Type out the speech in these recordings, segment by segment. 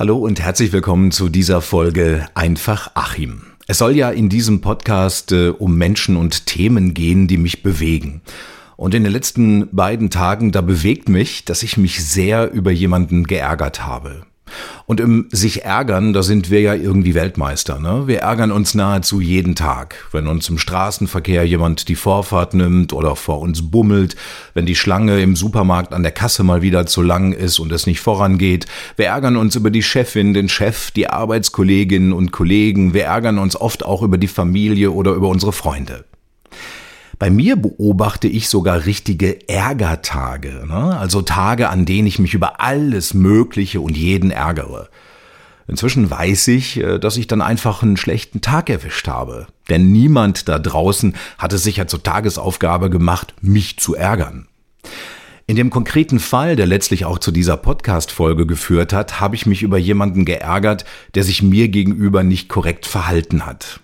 Hallo und herzlich willkommen zu dieser Folge Einfach Achim. Es soll ja in diesem Podcast äh, um Menschen und Themen gehen, die mich bewegen. Und in den letzten beiden Tagen, da bewegt mich, dass ich mich sehr über jemanden geärgert habe. Und im sich ärgern, da sind wir ja irgendwie Weltmeister. Ne? Wir ärgern uns nahezu jeden Tag, wenn uns im Straßenverkehr jemand die Vorfahrt nimmt oder vor uns bummelt, wenn die Schlange im Supermarkt an der Kasse mal wieder zu lang ist und es nicht vorangeht. Wir ärgern uns über die Chefin, den Chef, die Arbeitskolleginnen und Kollegen. Wir ärgern uns oft auch über die Familie oder über unsere Freunde. Bei mir beobachte ich sogar richtige Ärgertage, ne? also Tage, an denen ich mich über alles Mögliche und jeden ärgere. Inzwischen weiß ich, äh, dass ich dann einfach einen schlechten Tag erwischt habe. Denn niemand da draußen hat es sich ja zur Tagesaufgabe gemacht, mich zu ärgern. In dem konkreten Fall, der letztlich auch zu dieser Podcast-Folge geführt hat, habe ich mich über jemanden geärgert, der sich mir gegenüber nicht korrekt verhalten hat.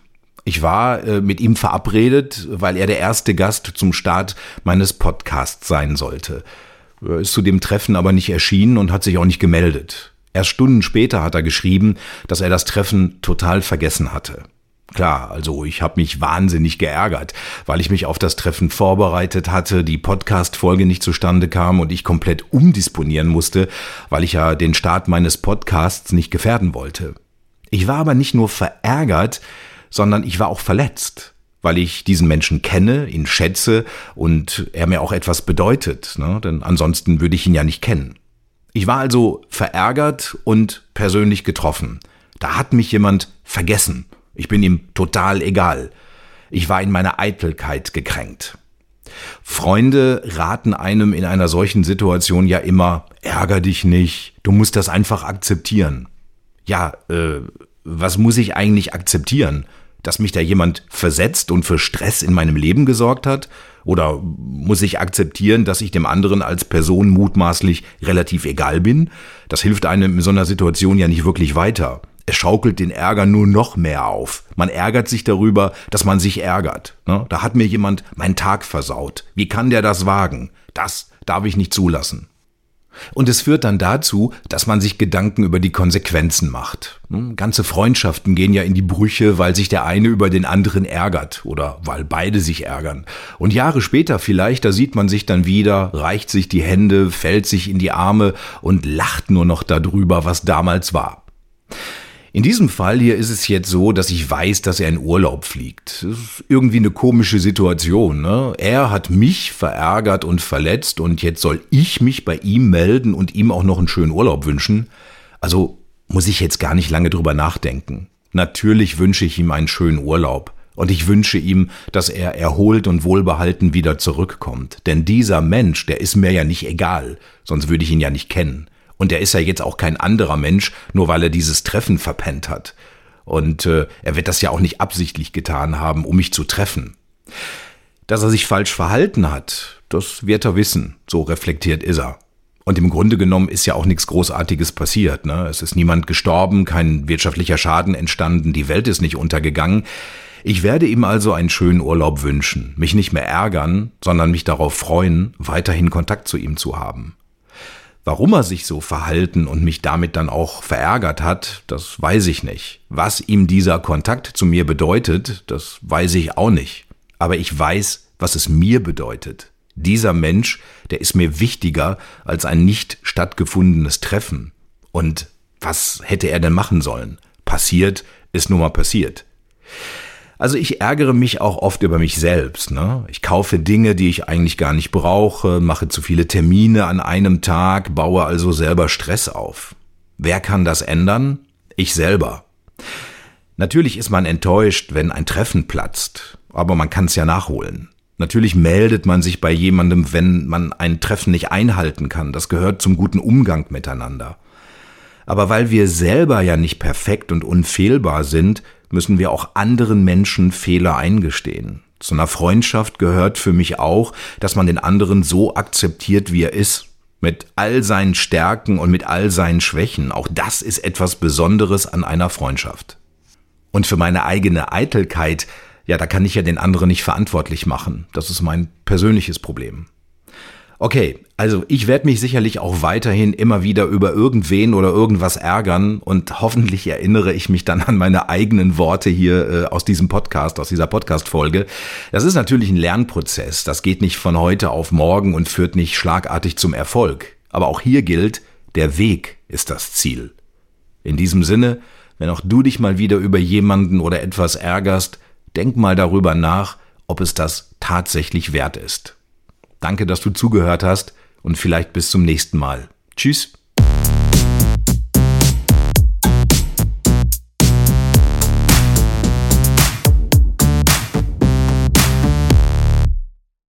Ich war äh, mit ihm verabredet, weil er der erste Gast zum Start meines Podcasts sein sollte. Er ist zu dem Treffen aber nicht erschienen und hat sich auch nicht gemeldet. Erst Stunden später hat er geschrieben, dass er das Treffen total vergessen hatte. Klar, also ich habe mich wahnsinnig geärgert, weil ich mich auf das Treffen vorbereitet hatte, die Podcast-Folge nicht zustande kam und ich komplett umdisponieren musste, weil ich ja den Start meines Podcasts nicht gefährden wollte. Ich war aber nicht nur verärgert, sondern ich war auch verletzt, weil ich diesen Menschen kenne, ihn schätze und er mir auch etwas bedeutet, ne? denn ansonsten würde ich ihn ja nicht kennen. Ich war also verärgert und persönlich getroffen. Da hat mich jemand vergessen. Ich bin ihm total egal. Ich war in meiner Eitelkeit gekränkt. Freunde raten einem in einer solchen Situation ja immer, ärger dich nicht, du musst das einfach akzeptieren. Ja, äh, was muss ich eigentlich akzeptieren? Dass mich da jemand versetzt und für Stress in meinem Leben gesorgt hat? Oder muss ich akzeptieren, dass ich dem anderen als Person mutmaßlich relativ egal bin? Das hilft einem in so einer Situation ja nicht wirklich weiter. Es schaukelt den Ärger nur noch mehr auf. Man ärgert sich darüber, dass man sich ärgert. Ne? Da hat mir jemand meinen Tag versaut. Wie kann der das wagen? Das darf ich nicht zulassen. Und es führt dann dazu, dass man sich Gedanken über die Konsequenzen macht. Hm, ganze Freundschaften gehen ja in die Brüche, weil sich der eine über den anderen ärgert oder weil beide sich ärgern. Und Jahre später vielleicht, da sieht man sich dann wieder, reicht sich die Hände, fällt sich in die Arme und lacht nur noch darüber, was damals war. In diesem Fall hier ist es jetzt so, dass ich weiß, dass er in Urlaub fliegt. Das ist irgendwie eine komische Situation. Ne? Er hat mich verärgert und verletzt und jetzt soll ich mich bei ihm melden und ihm auch noch einen schönen Urlaub wünschen. Also muss ich jetzt gar nicht lange drüber nachdenken. Natürlich wünsche ich ihm einen schönen Urlaub. Und ich wünsche ihm, dass er erholt und wohlbehalten wieder zurückkommt. Denn dieser Mensch, der ist mir ja nicht egal, sonst würde ich ihn ja nicht kennen. Und er ist ja jetzt auch kein anderer Mensch, nur weil er dieses Treffen verpennt hat. Und äh, er wird das ja auch nicht absichtlich getan haben, um mich zu treffen. Dass er sich falsch verhalten hat, das wird er wissen, so reflektiert ist er. Und im Grunde genommen ist ja auch nichts Großartiges passiert. Ne? Es ist niemand gestorben, kein wirtschaftlicher Schaden entstanden, die Welt ist nicht untergegangen. Ich werde ihm also einen schönen Urlaub wünschen, mich nicht mehr ärgern, sondern mich darauf freuen, weiterhin Kontakt zu ihm zu haben. Warum er sich so verhalten und mich damit dann auch verärgert hat, das weiß ich nicht. Was ihm dieser Kontakt zu mir bedeutet, das weiß ich auch nicht. Aber ich weiß, was es mir bedeutet. Dieser Mensch, der ist mir wichtiger als ein nicht stattgefundenes Treffen. Und was hätte er denn machen sollen? Passiert ist nun mal passiert. Also ich ärgere mich auch oft über mich selbst. Ne? Ich kaufe Dinge, die ich eigentlich gar nicht brauche, mache zu viele Termine an einem Tag, baue also selber Stress auf. Wer kann das ändern? Ich selber. Natürlich ist man enttäuscht, wenn ein Treffen platzt, aber man kann es ja nachholen. Natürlich meldet man sich bei jemandem, wenn man ein Treffen nicht einhalten kann. Das gehört zum guten Umgang miteinander. Aber weil wir selber ja nicht perfekt und unfehlbar sind, müssen wir auch anderen Menschen Fehler eingestehen. Zu einer Freundschaft gehört für mich auch, dass man den anderen so akzeptiert, wie er ist. Mit all seinen Stärken und mit all seinen Schwächen. Auch das ist etwas Besonderes an einer Freundschaft. Und für meine eigene Eitelkeit, ja, da kann ich ja den anderen nicht verantwortlich machen. Das ist mein persönliches Problem. Okay, also ich werde mich sicherlich auch weiterhin immer wieder über irgendwen oder irgendwas ärgern und hoffentlich erinnere ich mich dann an meine eigenen Worte hier äh, aus diesem Podcast, aus dieser Podcast-Folge. Das ist natürlich ein Lernprozess. Das geht nicht von heute auf morgen und führt nicht schlagartig zum Erfolg. Aber auch hier gilt, der Weg ist das Ziel. In diesem Sinne, wenn auch du dich mal wieder über jemanden oder etwas ärgerst, denk mal darüber nach, ob es das tatsächlich wert ist. Danke, dass du zugehört hast und vielleicht bis zum nächsten Mal. Tschüss.